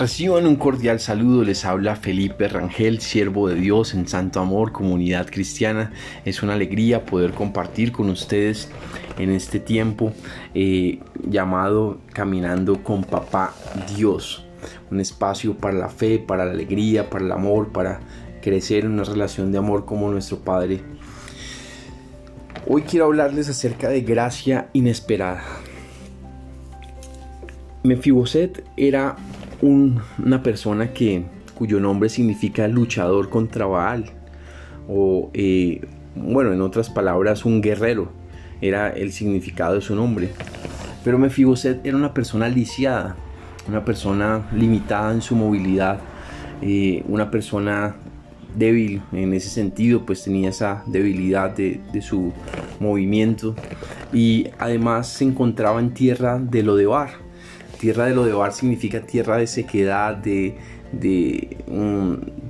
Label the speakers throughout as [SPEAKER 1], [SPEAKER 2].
[SPEAKER 1] Reciban un cordial saludo, les habla Felipe Rangel, siervo de Dios en Santo Amor, comunidad cristiana. Es una alegría poder compartir con ustedes en este tiempo eh, llamado Caminando con Papá Dios. Un espacio para la fe, para la alegría, para el amor, para crecer en una relación de amor como nuestro Padre. Hoy quiero hablarles acerca de gracia inesperada. Mefiboset era una persona que, cuyo nombre significa luchador contra Baal, o eh, bueno, en otras palabras, un guerrero, era el significado de su nombre. Pero Mefiboset era una persona lisiada, una persona limitada en su movilidad, eh, una persona débil en ese sentido, pues tenía esa debilidad de, de, su movimiento y además se encontraba en tierra de Lodebar, Tierra de Lodebar significa tierra de sequedad, de,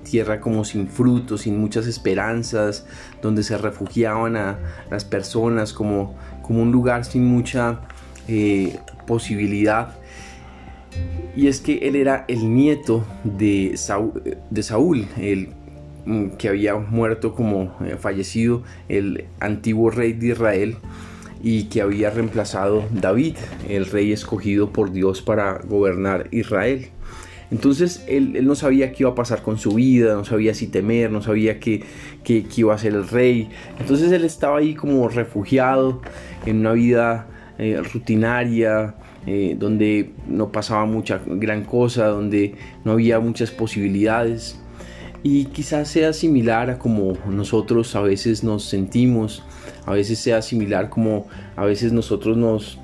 [SPEAKER 1] tierra como sin frutos, sin muchas esperanzas, donde se refugiaban a las personas como, como un lugar sin mucha eh, posibilidad. Y es que él era el nieto de Saúl, de Saúl el mm, que había muerto como eh, fallecido el antiguo rey de Israel y que había reemplazado David, el rey escogido por Dios para gobernar Israel. Entonces él, no sabía qué iba a pasar con su vida, no sabía si temer, no sabía qué, iba a ser el rey. Entonces él estaba ahí como refugiado en una vida eh, rutinaria, eh, donde no pasaba mucha gran cosa, donde no había muchas posibilidades. Y quizás sea similar a como nosotros a veces nos sentimos a veces sea similar como a veces nosotros nos,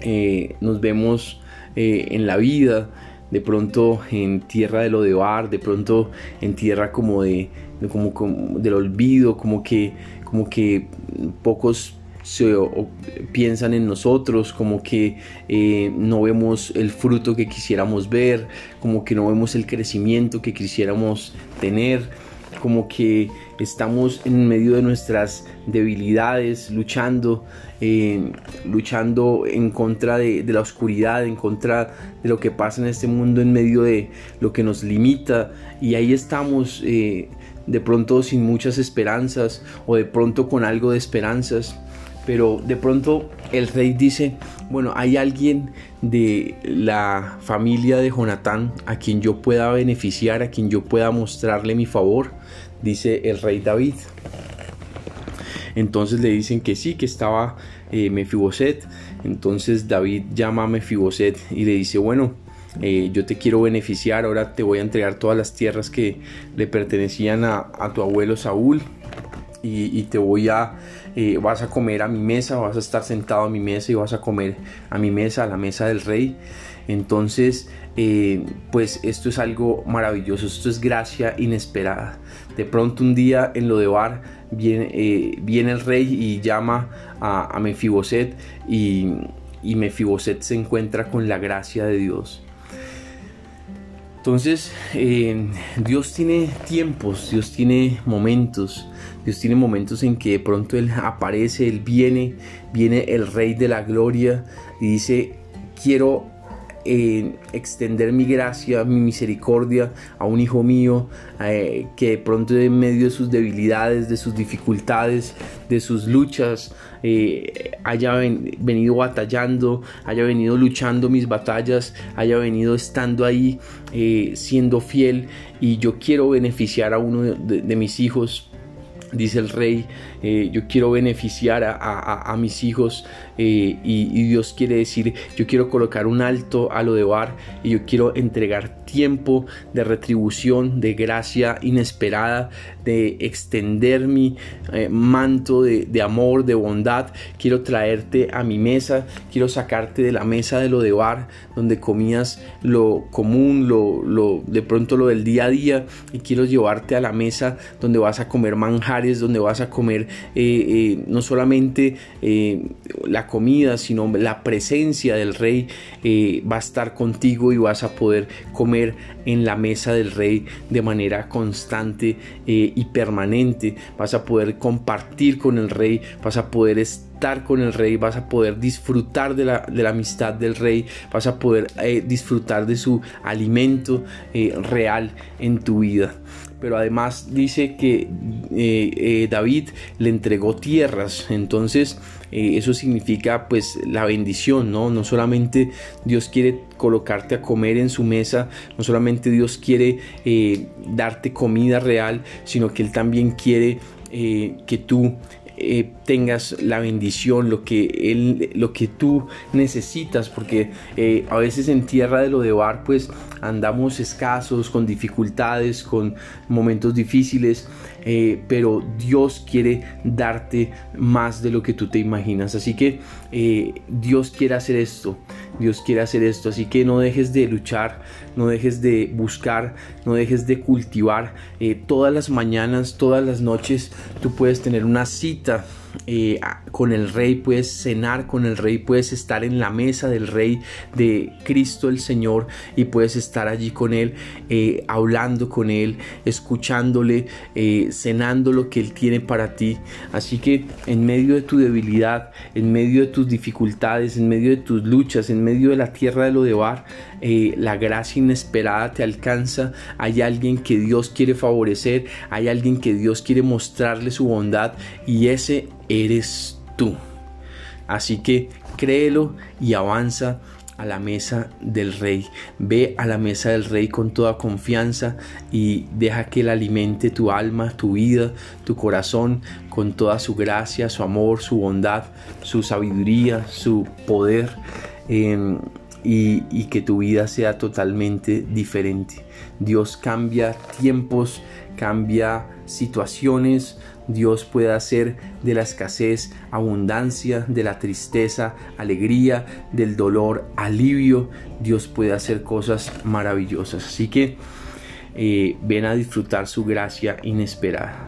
[SPEAKER 1] eh, nos vemos eh, en la vida, de pronto en tierra de lo de bar, de pronto en tierra como de, como, del olvido, como que, como que pocos se, piensan en nosotros, como que eh, no vemos el fruto que quisiéramos ver, como que no vemos el crecimiento que quisiéramos tener como que estamos en medio de nuestras debilidades, luchando, eh, luchando en contra de, la oscuridad, en contra de lo que pasa en este mundo, en medio de lo que nos limita. Y ahí estamos eh, de pronto sin muchas esperanzas o de pronto con algo de esperanzas. Pero de pronto el rey dice, bueno, hay alguien de la familia de Jonatán a quien yo pueda beneficiar, a quien yo pueda mostrarle mi favor dice el rey David. Entonces le dicen que sí, que estaba eh, Mefiboset. Entonces David llama a Mefiboset y le dice, bueno, eh, yo te quiero beneficiar, ahora te voy a entregar todas las tierras que le pertenecían a, tu abuelo Saúl y, te voy a, eh, vas a comer a mi mesa, vas a estar sentado a mi mesa y vas a comer a mi mesa, a la mesa del rey. Entonces, eh, pues esto es algo maravilloso, esto es gracia inesperada. De pronto un día en lo de Bar viene, eh, viene el rey y llama a, Mefiboset y, y Mefiboset se encuentra con la gracia de Dios. Entonces, eh, Dios tiene tiempos, Dios tiene momentos, Dios tiene momentos en que de pronto Él aparece, Él viene, viene el Rey de la Gloria y dice, quiero extender mi gracia, mi misericordia a un hijo mío eh, que de pronto en medio de sus debilidades, de sus dificultades, de sus luchas, eh, haya venido batallando, haya venido luchando mis batallas, haya venido estando ahí, eh, siendo fiel y yo quiero beneficiar a uno de mis hijos dice el rey, eh, yo quiero beneficiar a, mis hijos eh, y, Dios quiere decir, yo quiero colocar un alto a lo de Bar y yo quiero entregar tiempo de retribución, de gracia inesperada, de extender mi eh, manto de, amor, de bondad. Quiero traerte a mi mesa, quiero sacarte de la mesa de lo de Bar, donde comías lo común, lo, lo, de pronto lo del día a día y quiero llevarte a la mesa donde vas a comer manjar donde vas a comer eh, eh, no solamente eh, la comida, sino la presencia del rey va a estar contigo y vas a poder comer en la mesa del rey de manera constante y permanente. Vas a poder compartir con el rey, vas a poder estar con el rey, vas a poder disfrutar de la, de la amistad del rey, vas a poder disfrutar de su alimento real en tu vida pero además dice que eh, David le entregó tierras, entonces eso significa pues la bendición, ¿no? No solamente Dios quiere colocarte a comer en su mesa, no solamente Dios quiere darte comida real, sino que Él también quiere que tú eh, tengas la bendición, lo que, él, lo que tú necesitas, porque eh, a veces en tierra de lo de bar pues andamos escasos, con dificultades, con momentos difíciles, eh, pero Dios quiere darte más de lo que tú te imaginas. Así que Dios quiere hacer esto, Dios quiere hacer esto, así que no dejes de luchar, no dejes de buscar, no dejes de cultivar. todas las mañanas, todas las noches, tú puedes tener una cita eh, con el rey, puedes cenar con el rey, puedes estar en la mesa del rey de Cristo el Señor y puedes estar allí con él, eh, hablando con él, escuchándole, eh, cenando lo que él tiene para ti. Así que en medio de tu debilidad, en medio de tus dificultades, en medio de tus luchas, en medio de la tierra de lo de bar, la gracia inesperada te alcanza. Hay alguien que Dios quiere favorecer, hay alguien que Dios quiere mostrarle su bondad y ese eres tú. Así que créelo y avanza a la mesa del rey. Ve a la mesa del rey con toda confianza y deja que él alimente tu alma, tu vida, tu corazón con toda su gracia, su amor, su bondad, su sabiduría, su poder. Em, y, que tu vida sea totalmente diferente. Dios cambia tiempos, cambia situaciones, Dios puede hacer de la escasez abundancia, de la tristeza alegría, del dolor alivio. Dios puede hacer cosas maravillosas. Así que eh, ven a disfrutar su gracia inesperada.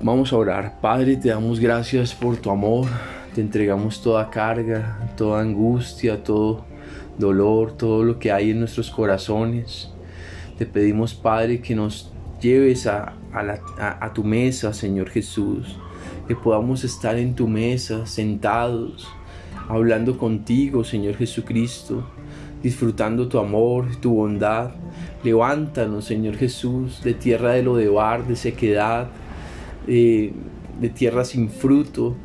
[SPEAKER 1] Vamos a orar. Padre, te damos gracias por tu amor. Te entregamos toda carga, toda angustia, todo dolor, todo lo que hay en nuestros corazones. Te pedimos, Padre, que nos lleves a, a, tu mesa, Señor Jesús. Que podamos estar en tu mesa, sentados, hablando contigo, Señor Jesucristo, disfrutando tu amor, tu bondad. Levántanos, Señor Jesús, de tierra de lo de bar, de sequedad, de tierra sin fruto.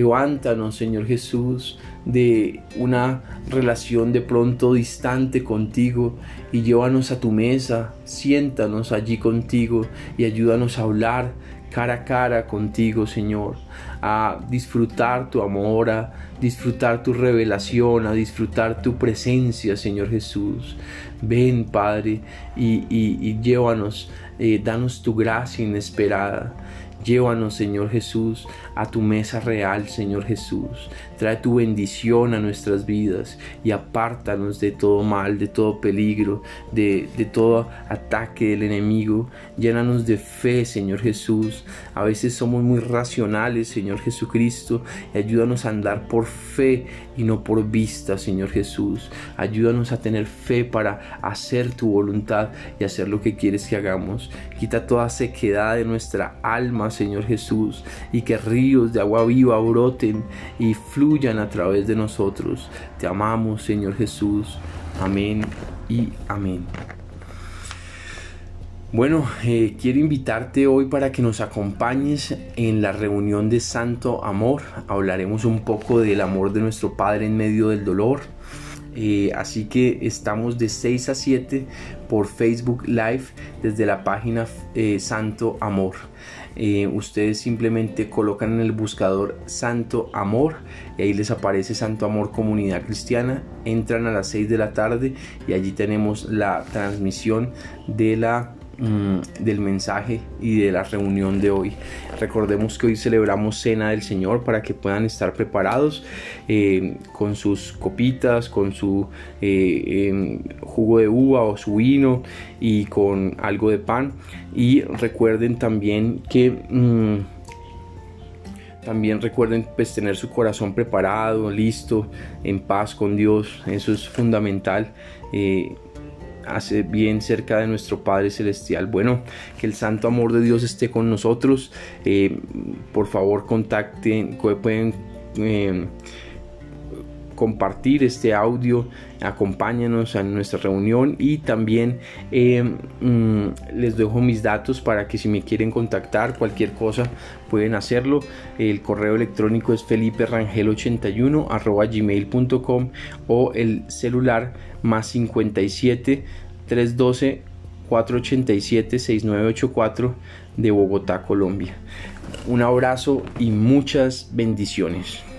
[SPEAKER 1] Levántanos, Señor Jesús, de una relación de pronto distante contigo y llévanos a tu mesa, siéntanos allí contigo y ayúdanos a hablar cara a cara contigo, Señor, a disfrutar tu amor, a disfrutar tu revelación, a disfrutar tu presencia, Señor Jesús. Ven, Padre, y, llévanos, eh, danos tu gracia inesperada. Llévanos, Señor Jesús, a tu mesa real, Señor Jesús. Trae tu bendición a nuestras vidas y apártanos de todo mal, de todo peligro, de, todo ataque del enemigo. Llénanos de fe, Señor Jesús. A veces somos muy racionales, Señor Jesucristo, ayúdanos a andar por fe y no por vista, Señor Jesús. Ayúdanos a tener fe para hacer tu voluntad y hacer lo que quieres que hagamos. Quita toda sequedad de nuestra alma, Señor Jesús, y que ríos de agua viva broten y fluyan a través de nosotros. Te amamos, Señor Jesús. Amén y amén. Bueno, eh, quiero invitarte hoy para que nos acompañes en la reunión de Santo Amor. Hablaremos un poco del amor de nuestro Padre en medio del dolor. Eh, así que estamos de 6 a 7 por Facebook Live desde la página eh, Santo Amor. Eh, ustedes simplemente colocan en el buscador Santo Amor y ahí les aparece Santo Amor Comunidad Cristiana. Entran a las 6 de la tarde y allí tenemos la transmisión de la Mm, del mensaje y de la reunión de hoy. Recordemos que hoy celebramos Cena del Señor para que puedan estar preparados eh, con sus copitas, con su eh, em, jugo de uva o su vino y con algo de pan. Y recuerden también que... Mm, también recuerden pues tener su corazón preparado, listo, en paz con Dios. Eso es fundamental. Eh, hace bien cerca de nuestro Padre Celestial. Bueno, que el santo amor de Dios esté con nosotros. Eh, por favor, contacten, pueden eh, compartir este audio, acompáñanos a nuestra reunión y también eh, mm, les dejo mis datos para que si me quieren contactar cualquier cosa pueden hacerlo. El correo electrónico es feliperangel81 gmail.com o el celular más 57 312 487 6984 de Bogotá, Colombia. Un abrazo y muchas bendiciones.